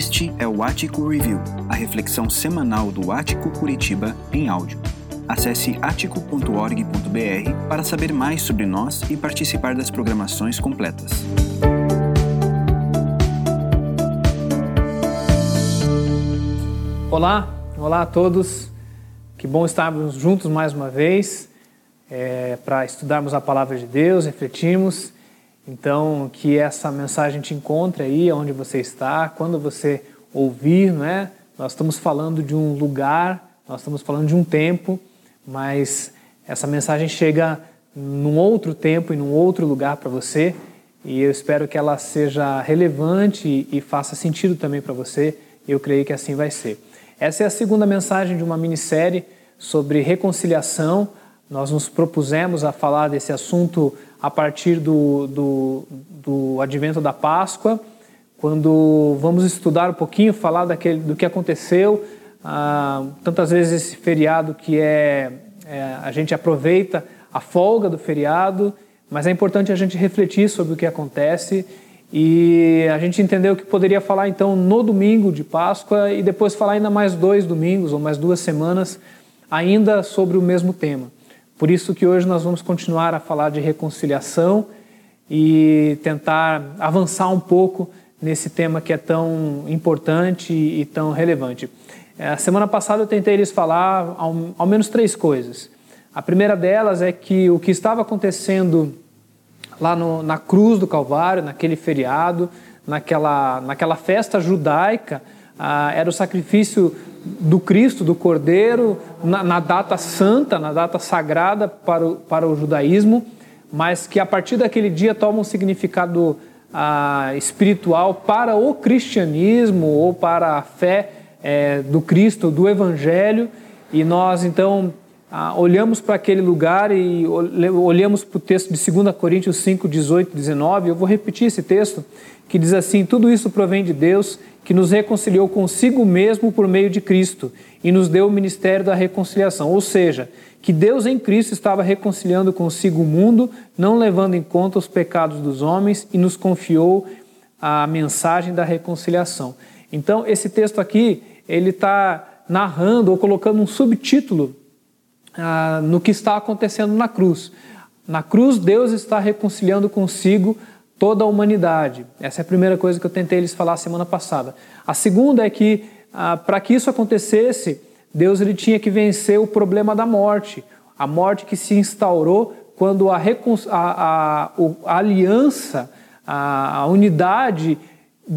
Este é o Ático Review, a reflexão semanal do Ático Curitiba em áudio. Acesse atico.org.br para saber mais sobre nós e participar das programações completas. Olá, olá a todos. Que bom estarmos juntos mais uma vez é, para estudarmos a palavra de Deus, refletirmos. Então, que essa mensagem te encontre aí onde você está, quando você ouvir, não é? Nós estamos falando de um lugar, nós estamos falando de um tempo, mas essa mensagem chega num outro tempo e num outro lugar para você, e eu espero que ela seja relevante e faça sentido também para você. Eu creio que assim vai ser. Essa é a segunda mensagem de uma minissérie sobre reconciliação. Nós nos propusemos a falar desse assunto a partir do, do, do advento da Páscoa, quando vamos estudar um pouquinho, falar daquele, do que aconteceu, ah, tantas vezes esse feriado que é, é, a gente aproveita a folga do feriado, mas é importante a gente refletir sobre o que acontece e a gente entendeu que poderia falar então no domingo de Páscoa e depois falar ainda mais dois domingos ou mais duas semanas ainda sobre o mesmo tema. Por isso que hoje nós vamos continuar a falar de reconciliação e tentar avançar um pouco nesse tema que é tão importante e tão relevante. É, a semana passada eu tentei lhes falar ao, ao menos três coisas. A primeira delas é que o que estava acontecendo lá no, na cruz do Calvário, naquele feriado, naquela, naquela festa judaica, ah, era o sacrifício do Cristo, do Cordeiro, na, na, data santa, na data sagrada para o, para o judaísmo, mas que a partir daquele dia toma um significado ah, espiritual para o cristianismo ou para a fé é, do Cristo, do Evangelho, e nós então ah, olhamos para aquele lugar e olhamos para o texto de 2 Coríntios 5, 18 19. Eu vou repetir esse texto que diz assim: Tudo isso provém de Deus que nos reconciliou consigo mesmo por meio de Cristo e nos deu o ministério da reconciliação. Ou seja, que Deus em Cristo estava reconciliando consigo o mundo, não levando em conta os pecados dos homens e nos confiou a mensagem da reconciliação. Então, esse texto aqui, ele está narrando ou colocando um subtítulo ah, no que está acontecendo na cruz. Na cruz, Deus está reconciliando consigo toda a humanidade. Essa é a primeira coisa que eu tentei lhes falar semana passada. A segunda é que, ah, para que isso acontecesse, Deus ele tinha que vencer o problema da morte. A morte que se instaurou quando a, a, a, a aliança, a, unidade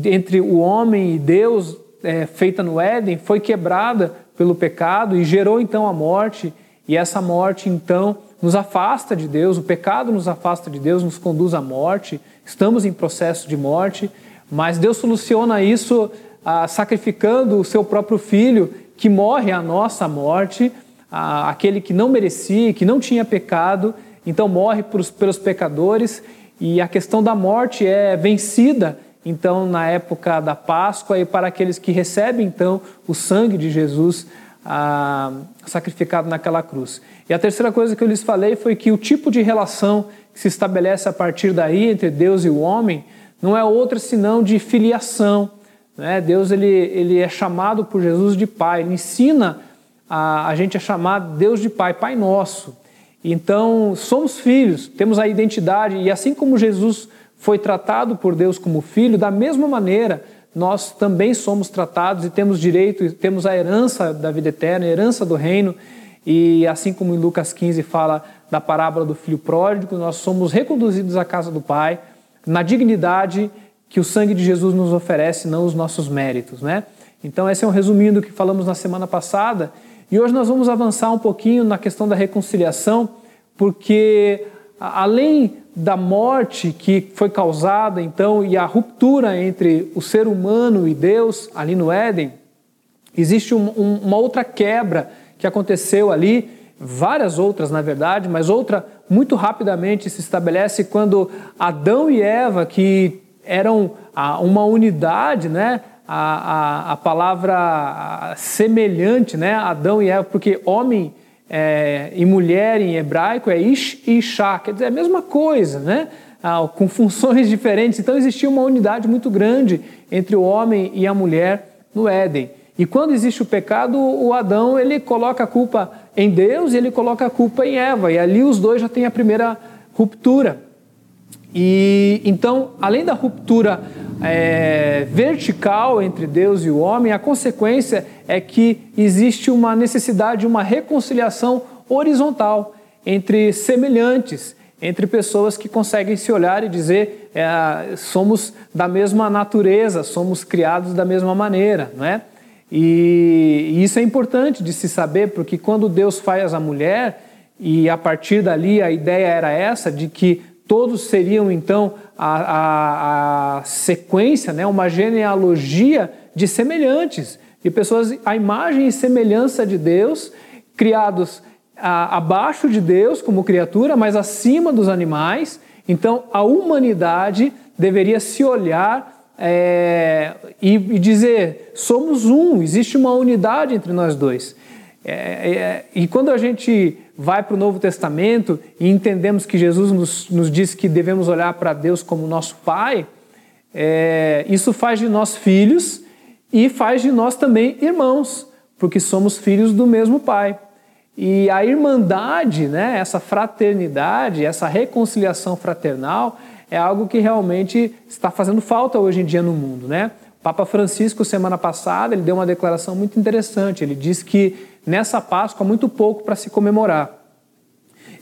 entre o homem e Deus, é, feita no Éden, foi quebrada pelo pecado e gerou então a morte. E essa morte, então, nos afasta de Deus, o pecado nos afasta de Deus, nos conduz à morte estamos em processo de morte, mas Deus soluciona isso ah, sacrificando o seu próprio filho, que morre a nossa morte, ah, aquele que não merecia, que não tinha pecado, então morre por, pelos pecadores, e a questão da morte é vencida, então, na época da Páscoa, e para aqueles que recebem, então, o sangue de Jesus ah, sacrificado naquela cruz. E a terceira coisa que eu lhes falei foi que o tipo de relação que se estabelece a partir daí entre Deus e o homem não é outra senão de filiação. Né? Deus ele, ele é chamado por Jesus de Pai, ele ensina a, a gente a chamar Deus de Pai, Pai Nosso. Então, somos filhos, temos a identidade, e assim como Jesus foi tratado por Deus como filho, da mesma maneira nós também somos tratados e temos direito, temos a herança da vida eterna, a herança do reino, e assim como em Lucas 15 fala da parábola do filho pródigo, nós somos reconduzidos à casa do Pai na dignidade que o sangue de Jesus nos oferece, não os nossos méritos, né? Então, esse é um resuminho do que falamos na semana passada. E hoje nós vamos avançar um pouquinho na questão da reconciliação, porque além da morte que foi causada, então, e a ruptura entre o ser humano e Deus ali no Éden, existe um, um, uma outra quebra que aconteceu ali várias outras na verdade, mas outra muito rapidamente se estabelece quando Adão e Eva, que eram uma unidade, né? A, a, a palavra semelhante, né? Adão e Eva, porque homem é, e mulher em hebraico é ish e ishá, quer dizer, é a mesma coisa, né? ah, com funções diferentes. Então existia uma unidade muito grande entre o homem e a mulher no Éden. E quando existe o pecado, o Adão ele coloca a culpa em Deus e ele coloca a culpa em Eva. E ali os dois já têm a primeira ruptura. E então, além da ruptura é, vertical entre Deus e o homem, a consequência é que existe uma necessidade de uma reconciliação horizontal entre semelhantes, entre pessoas que conseguem se olhar e dizer é, somos da mesma natureza, somos criados da mesma maneira, não é? E, e isso é importante de se saber, porque quando Deus faz a mulher, e a partir dali a ideia era essa, de que todos seriam então a, a, a sequência, né, uma genealogia de semelhantes, de pessoas à imagem e semelhança de Deus, criados a, abaixo de Deus como criatura, mas acima dos animais. Então a humanidade deveria se olhar é, e, e, dizer: somos um, existe uma unidade entre nós dois. É, é, e quando a gente vai para o Novo Testamento e entendemos que Jesus nos, nos diz que devemos olhar para Deus como nosso Pai, é, isso faz de nós filhos e faz de nós também irmãos, porque somos filhos do mesmo Pai. E a irmandade, né, essa fraternidade, essa reconciliação fraternal, é algo que realmente está fazendo falta hoje em dia no mundo, né? O Papa Francisco, semana passada, ele deu uma declaração muito interessante. Ele disse que nessa Páscoa muito pouco para se comemorar.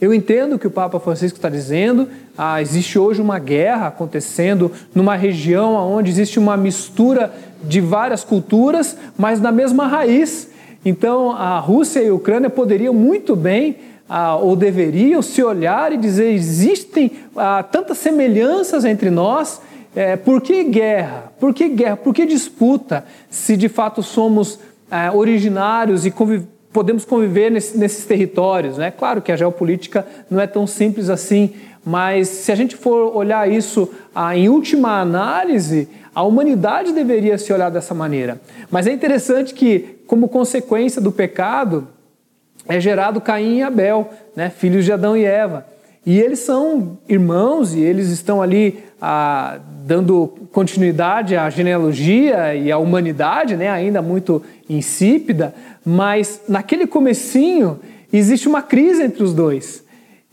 Eu entendo que o Papa Francisco está dizendo. Ah, existe hoje uma guerra acontecendo numa região onde existe uma mistura de várias culturas, mas na mesma raiz. Então, a Rússia e a Ucrânia poderiam muito bem ah, ou deveriam se olhar e dizer: existem ah, tantas semelhanças entre nós, é, por que guerra? Por que guerra? Por que disputa se de fato somos ah, originários e conviv podemos conviver nesse, nesses territórios? Né? Claro que a geopolítica não é tão simples assim, mas se a gente for olhar isso ah, em última análise, a humanidade deveria se olhar dessa maneira. Mas é interessante que, como consequência do pecado, é gerado Caim e Abel, né, filhos de Adão e Eva. E eles são irmãos e eles estão ali ah, dando continuidade à genealogia e à humanidade, né, ainda muito insípida, mas naquele comecinho existe uma crise entre os dois.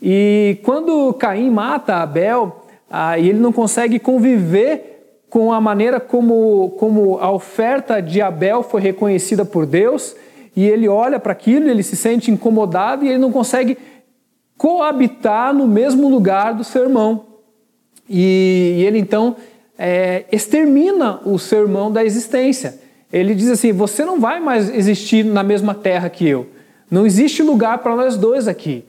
E quando Caim mata Abel, ah, e ele não consegue conviver com a maneira como, como a oferta de Abel foi reconhecida por Deus, e ele olha para aquilo, ele se sente incomodado e ele não consegue coabitar no mesmo lugar do seu irmão. E, e ele então é, extermina o seu irmão da existência. Ele diz assim: Você não vai mais existir na mesma terra que eu. Não existe lugar para nós dois aqui.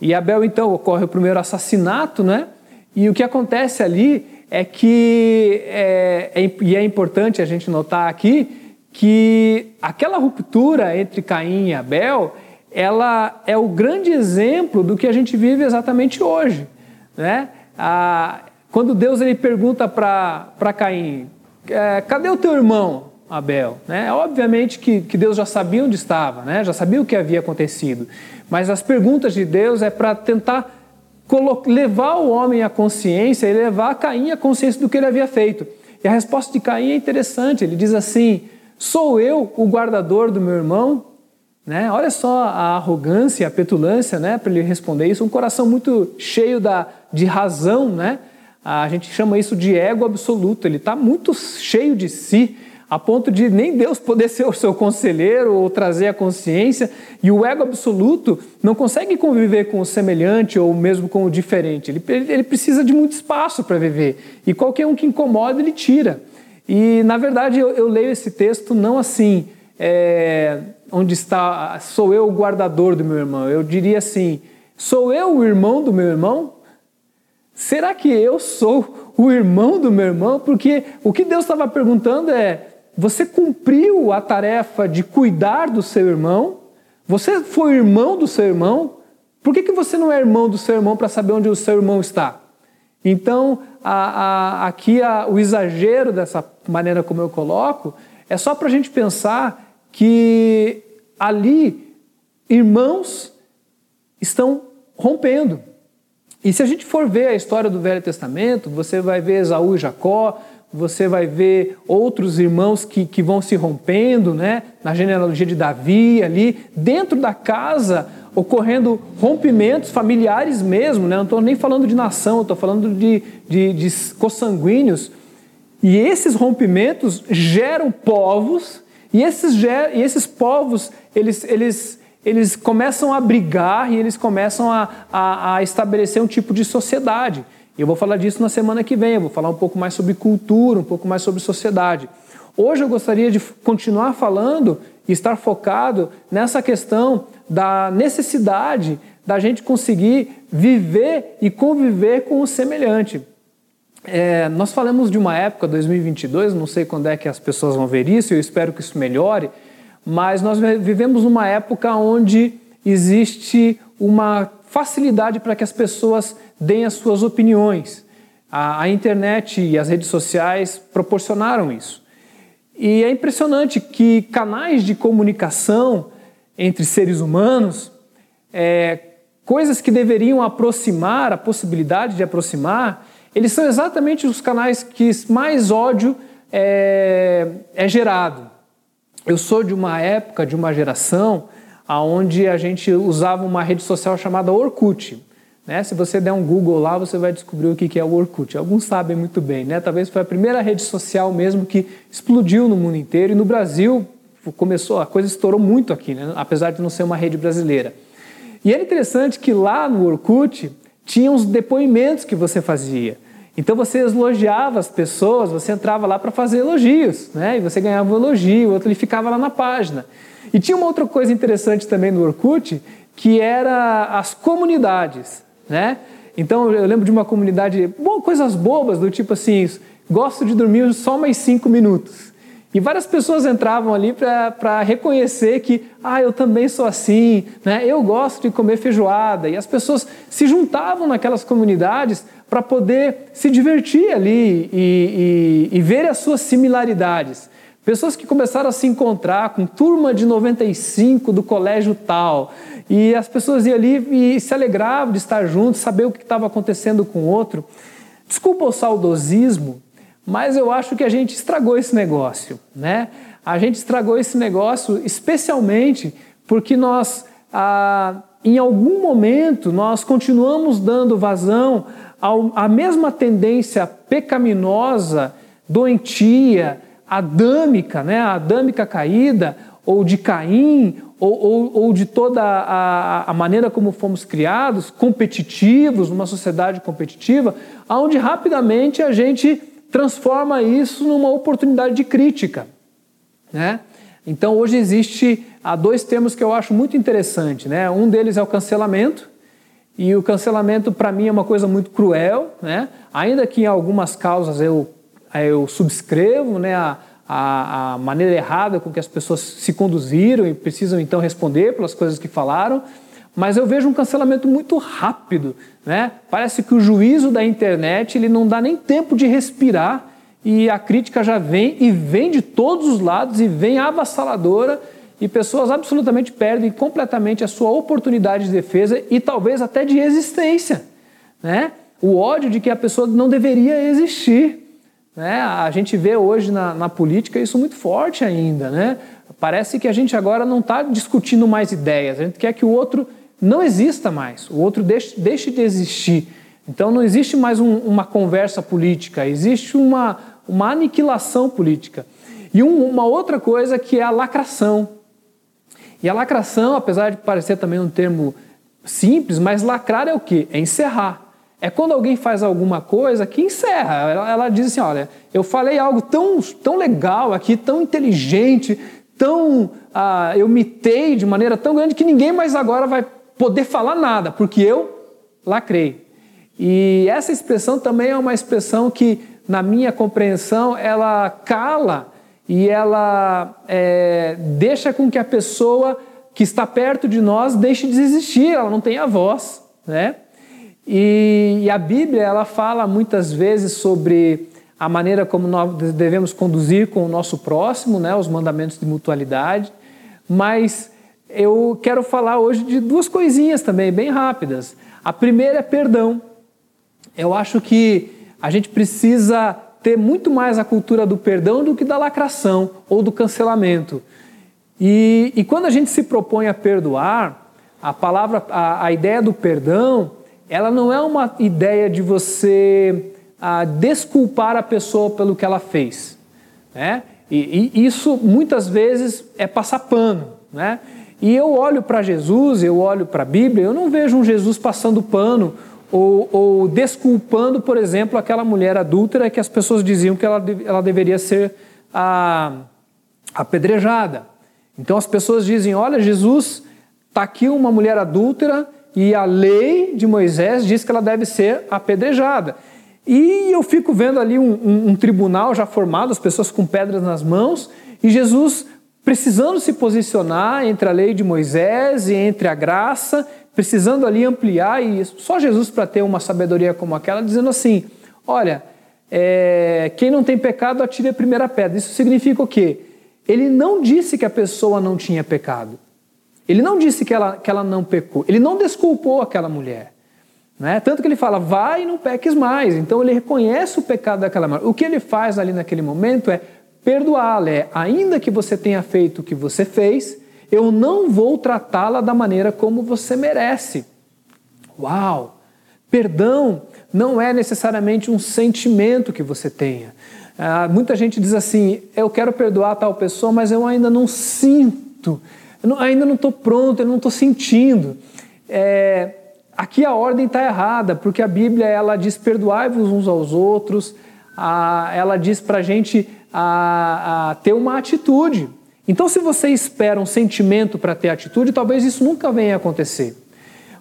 E Abel então ocorre o primeiro assassinato, né? E o que acontece ali é que, é, é, e é importante a gente notar aqui, que aquela ruptura entre Caim e Abel, ela é o grande exemplo do que a gente vive exatamente hoje. Né? Ah, quando Deus ele pergunta para Caim, é, cadê o teu irmão, Abel? Né? Obviamente que, que Deus já sabia onde estava, né? já sabia o que havia acontecido, mas as perguntas de Deus é para tentar levar o homem à consciência e levar Caim à consciência do que ele havia feito. E a resposta de Caim é interessante, ele diz assim, Sou eu o guardador do meu irmão? Né? Olha só a arrogância, a petulância né? para ele responder isso. Um coração muito cheio da, de razão. Né? A gente chama isso de ego absoluto. Ele está muito cheio de si, a ponto de nem Deus poder ser o seu conselheiro ou trazer a consciência. E o ego absoluto não consegue conviver com o semelhante ou mesmo com o diferente. Ele, ele precisa de muito espaço para viver. E qualquer um que incomoda, ele tira. E, na verdade, eu, eu leio esse texto não assim, é, onde está, sou eu o guardador do meu irmão. Eu diria assim, sou eu o irmão do meu irmão? Será que eu sou o irmão do meu irmão? Porque o que Deus estava perguntando é: você cumpriu a tarefa de cuidar do seu irmão? Você foi irmão do seu irmão? Por que, que você não é irmão do seu irmão para saber onde o seu irmão está? Então, a, a, aqui a, o exagero dessa maneira como eu coloco é só para a gente pensar que ali irmãos estão rompendo. E se a gente for ver a história do Velho Testamento, você vai ver Esaú e Jacó, você vai ver outros irmãos que, que vão se rompendo, né? na genealogia de Davi ali, dentro da casa ocorrendo rompimentos familiares mesmo, né? não estou nem falando de nação, estou falando de, de, de consanguíneos. E esses rompimentos geram povos, e esses, e esses povos, eles, eles, eles começam a brigar e eles começam a, a, a estabelecer um tipo de sociedade. Eu vou falar disso na semana que vem, eu vou falar um pouco mais sobre cultura, um pouco mais sobre sociedade. Hoje eu gostaria de continuar falando e estar focado nessa questão da necessidade da gente conseguir viver e conviver com o semelhante. É, nós falamos de uma época, 2022, não sei quando é que as pessoas vão ver isso, eu espero que isso melhore, mas nós vivemos uma época onde existe uma facilidade para que as pessoas deem as suas opiniões. A, a internet e as redes sociais proporcionaram isso. E é impressionante que canais de comunicação entre seres humanos, é, coisas que deveriam aproximar, a possibilidade de aproximar, eles são exatamente os canais que mais ódio é, é gerado. Eu sou de uma época, de uma geração, onde a gente usava uma rede social chamada Orkut. Né? Se você der um Google lá, você vai descobrir o que é o Orkut. Alguns sabem muito bem, né? Talvez foi a primeira rede social mesmo que explodiu no mundo inteiro e no Brasil começou, a coisa estourou muito aqui, né? apesar de não ser uma rede brasileira. E era interessante que lá no Orkut tinha uns depoimentos que você fazia. Então você elogiava as pessoas, você entrava lá para fazer elogios, né? E você ganhava um elogio, o outro ele ficava lá na página. E tinha uma outra coisa interessante também no Orkut, que era as comunidades, né? Então eu lembro de uma comunidade, bom, coisas bobas do tipo assim, gosto de dormir só mais cinco minutos. E várias pessoas entravam ali para reconhecer que, ah, eu também sou assim, né? eu gosto de comer feijoada. E as pessoas se juntavam naquelas comunidades para poder se divertir ali e, e, e ver as suas similaridades. Pessoas que começaram a se encontrar com turma de 95 do colégio tal. E as pessoas iam ali e se alegravam de estar juntos, saber o que estava acontecendo com o outro. Desculpa o saudosismo, mas eu acho que a gente estragou esse negócio, né? A gente estragou esse negócio especialmente porque nós, ah, em algum momento, nós continuamos dando vazão à mesma tendência pecaminosa, doentia, adâmica, né, a adâmica caída, ou de Caim, ou, ou, ou de toda a, a, maneira como fomos criados, competitivos, numa sociedade competitiva, onde rapidamente a gente transforma isso numa oportunidade de crítica. Né? Então hoje existe há dois termos que eu acho muito interessante. Né? Um deles é o cancelamento, e o cancelamento para mim é uma coisa muito cruel, né? ainda que em algumas causas eu eu subscrevo né, a, a, a, maneira errada com que as pessoas se conduziram e precisam então responder pelas coisas que falaram, mas eu vejo um cancelamento muito rápido. Né? Parece que o juízo da internet ele não dá nem tempo de respirar e a crítica já vem e vem de todos os lados e vem avassaladora e pessoas absolutamente perdem completamente a sua oportunidade de defesa e talvez até de existência. Né? O ódio de que a pessoa não deveria existir. Né? A gente vê hoje na, na, política isso muito forte ainda. Né? Parece que a gente agora não está discutindo mais ideias, a gente quer que o outro não exista mais, o outro deixe, deixe de existir. Então não existe mais um, uma conversa política, existe uma, uma aniquilação política. E um, uma outra coisa que é a lacração. E a lacração, apesar de parecer também um termo simples, mas lacrar é o quê? É encerrar. É quando alguém faz alguma coisa que encerra. Ela, ela diz assim: olha, eu falei algo tão, tão legal aqui, tão inteligente, tão. Ah, eu mitei de maneira tão grande que ninguém mais agora vai poder falar nada, porque eu lacrei. E essa expressão também é uma expressão que, na minha compreensão, ela cala e ela é, deixa com que a pessoa que está perto de nós deixe de existir, ela não tem a voz, né? E, e, a Bíblia ela fala muitas vezes sobre a maneira como nós devemos conduzir com o nosso próximo, né, os mandamentos de mutualidade. Mas eu quero falar hoje de duas coisinhas também, bem rápidas. A primeira é perdão. eu acho que a gente precisa ter muito mais a cultura do perdão do que da lacração ou do cancelamento. E, e quando a gente se propõe a perdoar, a palavra, a, a ideia do perdão, ela não é uma ideia de você a, desculpar a pessoa pelo que ela fez. Né? E, e isso muitas vezes é passar pano. Né? E eu olho para Jesus, eu olho para a Bíblia, eu não vejo um Jesus passando pano ou, ou, desculpando, por exemplo, aquela mulher adúltera que as pessoas diziam que ela, ela deveria ser a, apedrejada. Então as pessoas dizem: olha, Jesus, está aqui uma mulher adúltera e a lei de Moisés diz que ela deve ser apedrejada. E eu fico vendo ali um, um, um tribunal já formado, as pessoas com pedras nas mãos, e Jesus precisando se posicionar entre a lei de Moisés e entre a graça, precisando ali ampliar, e só Jesus para ter uma sabedoria como aquela, dizendo assim: olha, é, quem não tem pecado, atire a primeira pedra. Isso significa o quê? Ele não disse que a pessoa não tinha pecado. Ele não disse que ela, que ela não pecou. Ele não desculpou aquela mulher. Né? Tanto que ele fala, vai e não peques mais. Então ele reconhece o pecado daquela mulher. O que ele faz ali naquele momento é perdoá-la. É, ainda que você tenha feito o que você fez, eu não vou tratá-la da maneira como você merece. Uau! Perdão não é necessariamente um sentimento que você tenha. Ah, muita gente diz assim: eu quero perdoar tal pessoa, mas eu ainda não sinto, não, ainda não estou pronto, eu não estou sentindo. É, aqui a ordem está errada, porque a Bíblia ela diz: perdoai-vos uns aos outros, ah, ela diz para a gente ah, ter uma atitude. Então, se você espera um sentimento para ter atitude, talvez isso nunca venha a acontecer.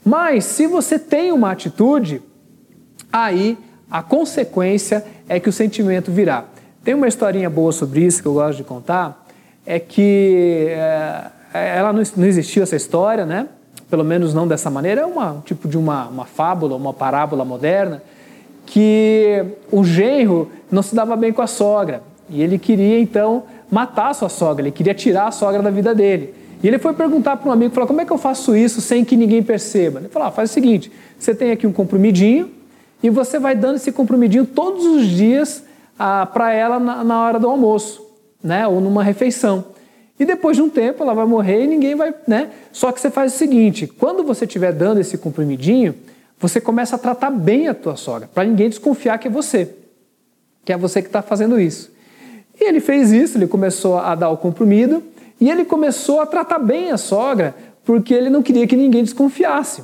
Mas, se você tem uma atitude, aí a consequência é que o sentimento virá. Tem uma historinha boa sobre isso que eu gosto de contar, é que é, ela não, não existiu essa história, né? Pelo menos não dessa maneira, é uma, um tipo de uma, uma fábula, uma parábola moderna, que o genro não se dava bem com a sogra e ele queria então matar a sua sogra, ele queria tirar a sogra da vida dele. E ele foi perguntar para um amigo, falou, como é que eu faço isso sem que ninguém perceba? Ele falou, ah, faz o seguinte, você tem aqui um comprimidinho e você vai dando esse comprimidinho todos os dias ah, para ela na, na, hora do almoço, né? ou numa refeição. E depois de um tempo ela vai morrer e ninguém vai... Né? Só que você faz o seguinte, quando você estiver dando esse comprimidinho, você começa a tratar bem a tua sogra, para ninguém desconfiar que é você, que é você que está fazendo isso. E ele fez isso, ele começou a dar o comprimido e ele começou a tratar bem a sogra, porque ele não queria que ninguém desconfiasse.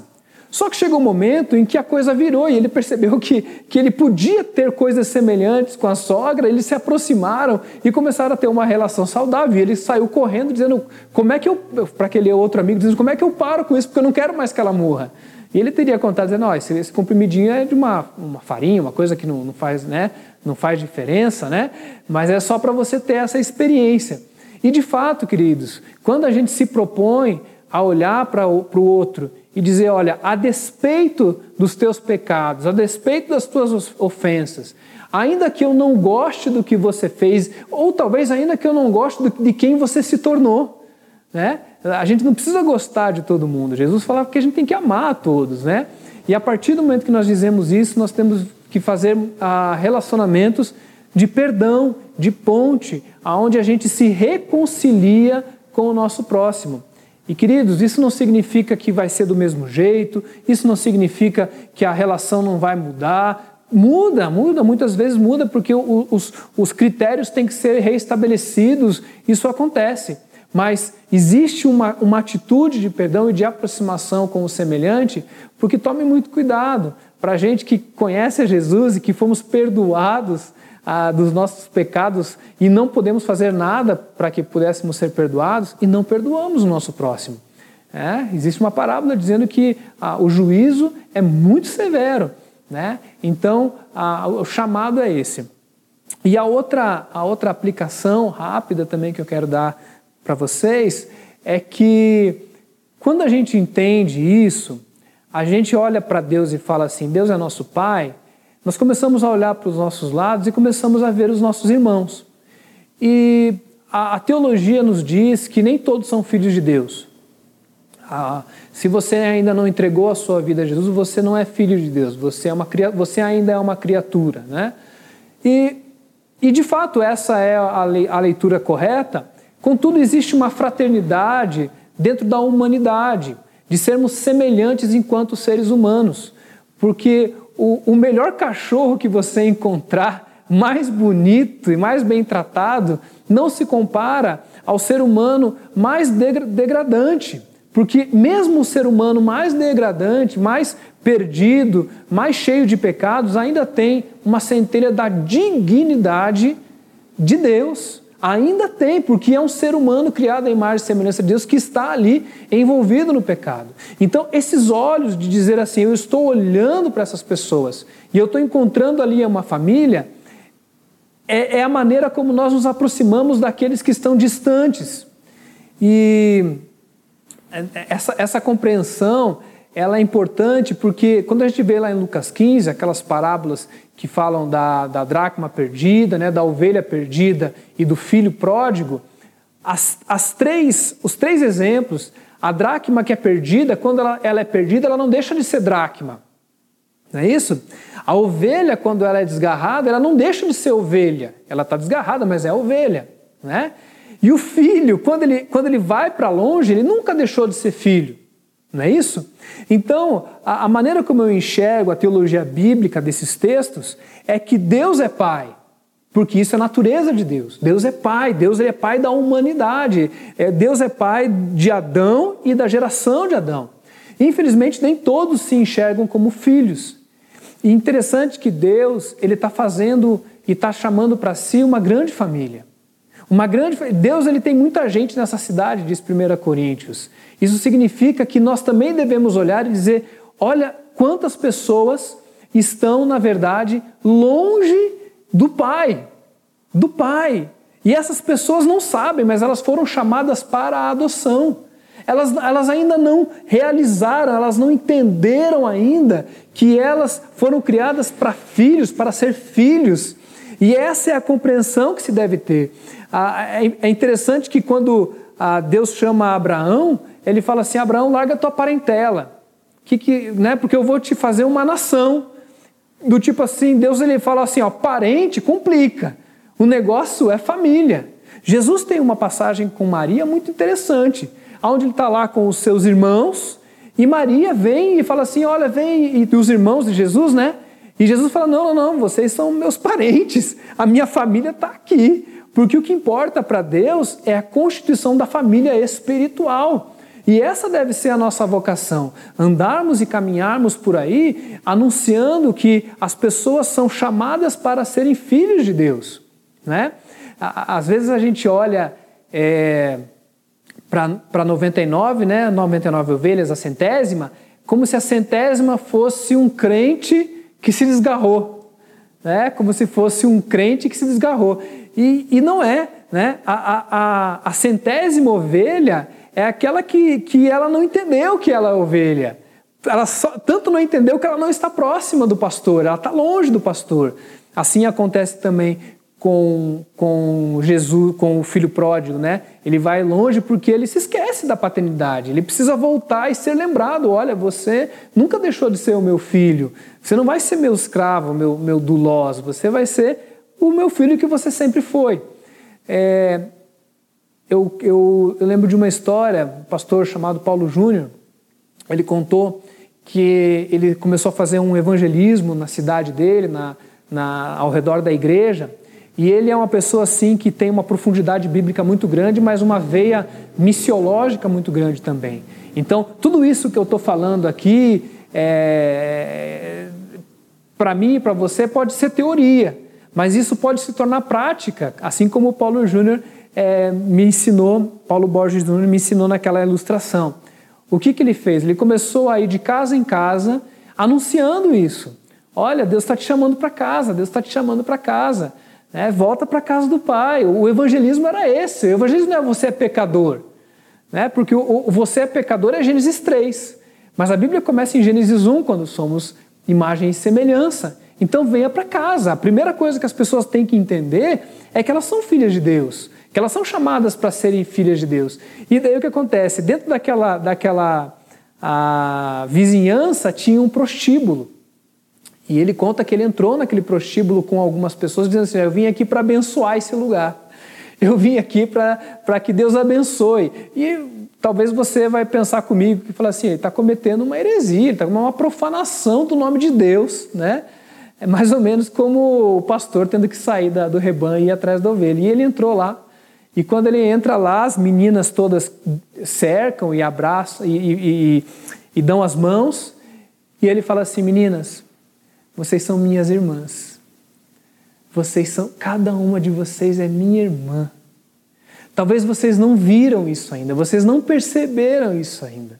Só que chegou um momento em que a coisa virou e ele percebeu que, que ele podia ter coisas semelhantes com a sogra, eles se aproximaram e começaram a ter uma relação saudável. E ele saiu correndo dizendo: Como é que eu, para aquele outro amigo, dizendo: Como é que eu paro com isso? Porque eu não quero mais que ela morra. E ele teria contado, dizendo: Ó, esse, esse comprimidinho é de uma, uma farinha, uma coisa que não, não faz, né? Não faz diferença, né? Mas é só para você ter essa experiência. E de fato, queridos, quando a gente se propõe a olhar para o outro e dizer: olha, a despeito dos teus pecados, a despeito das tuas ofensas, ainda que eu não goste do que você fez, ou talvez ainda que eu não goste de quem você se tornou, né? A gente não precisa gostar de todo mundo. Jesus falava que a gente tem que amar a todos, né? E a partir do momento que nós dizemos isso, nós temos que fazer ah, relacionamentos de perdão, de ponte, aonde a gente se reconcilia com o nosso próximo. E queridos, isso não significa que vai ser do mesmo jeito, isso não significa que a relação não vai mudar. Muda, muda, muitas vezes muda, porque os, os critérios têm que ser reestabelecidos, isso acontece. Mas existe uma, uma atitude de perdão e de aproximação com o semelhante, porque tome muito cuidado. Para a gente que conhece a Jesus e que fomos perdoados ah, dos nossos pecados e não podemos fazer nada para que pudéssemos ser perdoados e não perdoamos o nosso próximo. É, existe uma parábola dizendo que ah, o juízo é muito severo. Né? Então, ah, o chamado é esse. E a outra, a outra aplicação rápida também que eu quero dar para vocês é que quando a gente entende isso, a gente olha para Deus e fala assim: Deus é nosso Pai, nós começamos a olhar para os nossos lados e começamos a ver os nossos irmãos. E a, a teologia nos diz que nem todos são filhos de Deus. Ah, se você ainda não entregou a sua vida a Jesus, você não é filho de Deus, você, é uma, você ainda é uma criatura. Né? E, e de fato, essa é a, a leitura correta. Contudo, existe uma fraternidade dentro da humanidade, de sermos semelhantes enquanto seres humanos. Porque o, o melhor cachorro que você encontrar, mais bonito e mais bem tratado, não se compara ao ser humano mais degradante. Porque mesmo o ser humano mais degradante, mais perdido, mais cheio de pecados, ainda tem uma centelha da dignidade de Deus. Ainda tem, porque é um ser humano criado à imagem e semelhança de Deus que está ali envolvido no pecado. Então, esses olhos de dizer assim, eu estou olhando para essas pessoas e eu estou encontrando ali uma família, é, é a maneira como nós nos aproximamos daqueles que estão distantes. E é, é, essa, essa compreensão ela é importante porque quando a gente vê lá em Lucas 15 aquelas parábolas que falam da, da dracma perdida, né, da ovelha perdida e do filho pródigo, as, as três, os três exemplos, a dracma que é perdida, quando ela, ela é perdida, ela não deixa de ser dracma. Não é isso? A ovelha, quando ela é desgarrada, ela não deixa de ser ovelha. Ela está desgarrada, mas é ovelha. Né? E o filho, quando ele, quando ele vai para longe, ele nunca deixou de ser filho. Não é isso? Então, a, a, maneira como eu enxergo a teologia bíblica desses textos é que Deus é Pai, porque isso é a natureza de Deus. Deus é Pai, Deus é Pai da humanidade. É, Deus é Pai de Adão e da geração de Adão. Infelizmente, nem todos se enxergam como filhos. E interessante que Deus ele está fazendo e está chamando para si uma grande família. Uma grande Deus ele tem muita gente nessa cidade, diz 1 Coríntios. Isso significa que nós também devemos olhar e dizer: olha quantas pessoas estão, na verdade, longe do Pai. Do Pai. E essas pessoas não sabem, mas elas foram chamadas para a adoção. Elas, elas ainda não realizaram, elas não entenderam ainda que elas foram criadas para filhos, para ser filhos. E essa é a compreensão que se deve ter. É, é interessante que quando Deus chama Abraão, ele fala assim: Abraão, larga tua parentela, que, que, né, porque eu vou te fazer uma nação. Do tipo assim, Deus ele fala assim: ó, parente complica, o negócio é família. Jesus tem uma passagem com Maria muito interessante, onde ele está lá com os seus irmãos, e Maria vem e fala assim: olha, vem, e os irmãos de Jesus, né? E Jesus fala: não, não, não, vocês são meus parentes, a minha família está aqui. Porque o que importa para Deus é a constituição da família espiritual. E essa deve ser a nossa vocação: andarmos e caminharmos por aí anunciando que as pessoas são chamadas para serem filhos de Deus. Né? Às vezes a gente olha é, para 99, né, 99 ovelhas, a centésima, como se a centésima fosse um crente que se desgarrou. Né? Como se fosse um crente que se desgarrou. E, e não é. Né? A, a, a, centésima ovelha é aquela que, que ela não entendeu que ela é ovelha. Ela só, tanto não entendeu que ela não está próxima do pastor, ela está longe do pastor. Assim acontece também com, com Jesus, com o filho pródigo, né? Ele vai longe porque ele se esquece da paternidade. Ele precisa voltar e ser lembrado: olha, você nunca deixou de ser o meu filho. Você não vai ser meu escravo, meu, meu duloso. Você vai ser o meu filho que você sempre foi. É, eu, eu, eu, lembro de uma história, um pastor chamado Paulo Júnior, ele contou que ele começou a fazer um evangelismo na cidade dele, na, na, ao redor da igreja, e ele é uma pessoa assim que tem uma profundidade bíblica muito grande, mas uma veia missiológica muito grande também. Então, tudo isso que eu estou falando aqui, é, para mim e para você, pode ser teoria, mas isso pode se tornar prática, assim como o Paulo Júnior é, me ensinou, Paulo Borges Júnior me ensinou naquela ilustração. O que, que ele fez? Ele começou a ir de casa em casa anunciando isso. Olha, Deus está te chamando para casa, Deus está te chamando para casa. Né? Volta para a casa do Pai. O evangelismo era esse. O evangelismo não é você é pecador. Né? Porque o, o você é pecador é Gênesis 3. Mas a Bíblia começa em Gênesis 1, quando somos imagem e semelhança. Então venha para casa. A primeira coisa que as pessoas têm que entender é que elas são filhas de Deus, que elas são chamadas para serem filhas de Deus. E daí o que acontece? Dentro daquela, daquela a vizinhança tinha um prostíbulo. E ele conta que ele entrou naquele prostíbulo com algumas pessoas dizendo assim: Eu vim aqui para abençoar esse lugar. Eu vim aqui para que Deus abençoe. E talvez você vai pensar comigo que fala assim: ele está cometendo uma heresia, está cometendo uma profanação do nome de Deus, né? É mais ou menos como o pastor tendo que sair da, do rebanho e ir atrás da ovelha. E ele entrou lá. E quando ele entra lá, as meninas todas cercam e abraçam e, e, e, e dão as mãos. E ele fala assim: Meninas, vocês são minhas irmãs. Vocês são, cada uma de vocês é minha irmã. Talvez vocês não viram isso ainda, vocês não perceberam isso ainda.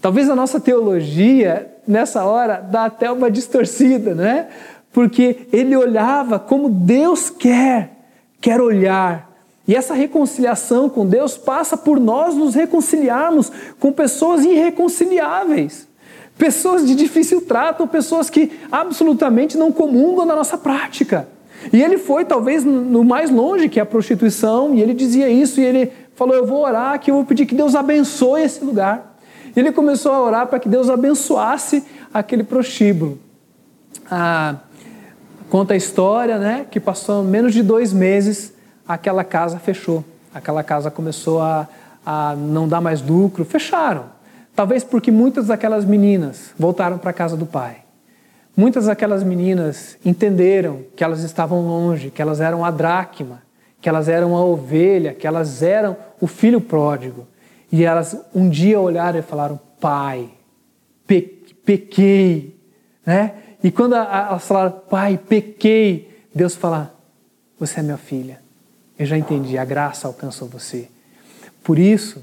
Talvez a nossa teologia, nessa hora, dá até uma distorcida, né? Porque ele olhava como Deus quer, quer olhar. E essa reconciliação com Deus passa por nós nos reconciliarmos com pessoas irreconciliáveis. Pessoas de difícil trato, pessoas que absolutamente não comungam da nossa prática. E ele foi talvez no mais longe que é a prostituição, e ele dizia isso, e ele falou: Eu vou orar, que eu vou pedir que Deus abençoe esse lugar. E ele começou a orar para que Deus abençoasse aquele prostíbulo. Ah, conta a história, né, que passou menos de dois meses, aquela casa fechou. Aquela casa começou a, a não dar mais lucro, fecharam. Talvez porque muitas daquelas meninas voltaram para a casa do pai. Muitas daquelas meninas entenderam que elas estavam longe, que elas eram a dracma, que elas eram a ovelha, que elas eram o filho pródigo. E elas um dia olharam e falaram: Pai, pe pequei. Né? E quando elas falaram: Pai, pequei, Deus fala: Você é minha filha. Eu já entendi, a graça alcançou você. Por isso,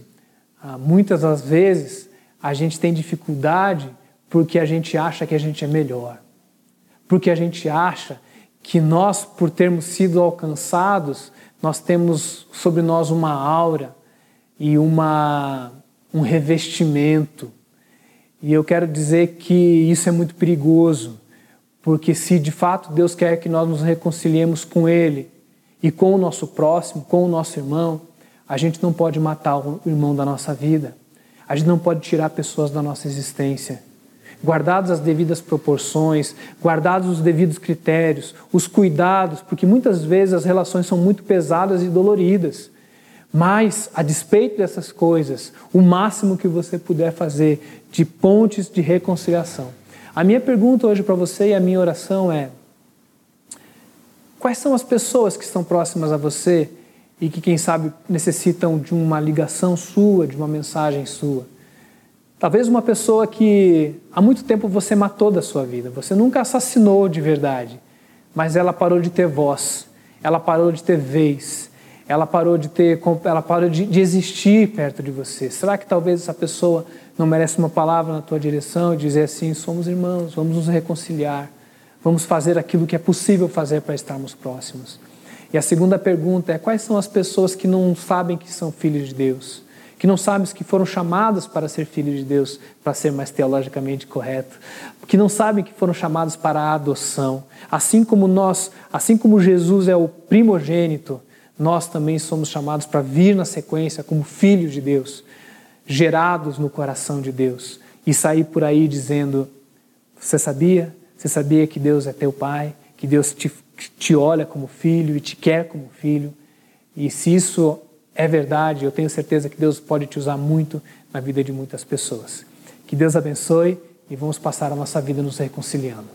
ah, muitas das vezes, a gente tem dificuldade porque a gente acha que a gente é melhor. Porque a gente acha que nós, por termos sido alcançados, nós temos sobre nós uma aura e uma, um revestimento. E eu quero dizer que isso é muito perigoso, porque se de fato Deus quer que nós nos reconciliemos com Ele e com o nosso próximo, com o nosso irmão, a gente não pode matar o irmão da nossa vida. A gente não pode tirar pessoas da nossa existência. Guardadas as devidas proporções, guardados os devidos critérios, os cuidados, porque muitas vezes as relações são muito pesadas e doloridas. Mas, a despeito dessas coisas, o máximo que você puder fazer de pontes de reconciliação. A minha pergunta hoje para você e a minha oração é: quais são as pessoas que estão próximas a você e que, quem sabe, necessitam de uma ligação sua, de uma mensagem sua. Talvez uma pessoa que há muito tempo você matou da sua vida, você nunca assassinou de verdade, mas ela parou de ter voz, ela parou de ter vez, ela parou de ter, ela parou de, de existir perto de você. Será que talvez essa pessoa não merece uma palavra na tua direção e dizer assim: somos irmãos, vamos nos reconciliar, vamos fazer aquilo que é possível fazer para estarmos próximos? E a segunda pergunta é: quais são as pessoas que não sabem que são filhos de Deus? Que não sabem que foram chamadas para ser filhos de Deus, para ser mais teologicamente correto, que não sabem que foram chamados para a adoção. Assim como nós, assim como Jesus é o primogênito, nós também somos chamados para vir na sequência como filhos de Deus, gerados no coração de Deus e sair por aí dizendo: Você sabia? Você sabia que Deus é teu Pai? Que Deus te te olha como filho e te quer como filho. E se isso é verdade, eu tenho certeza que Deus pode te usar muito na vida de muitas pessoas. Que Deus abençoe e vamos passar a nossa vida nos reconciliando.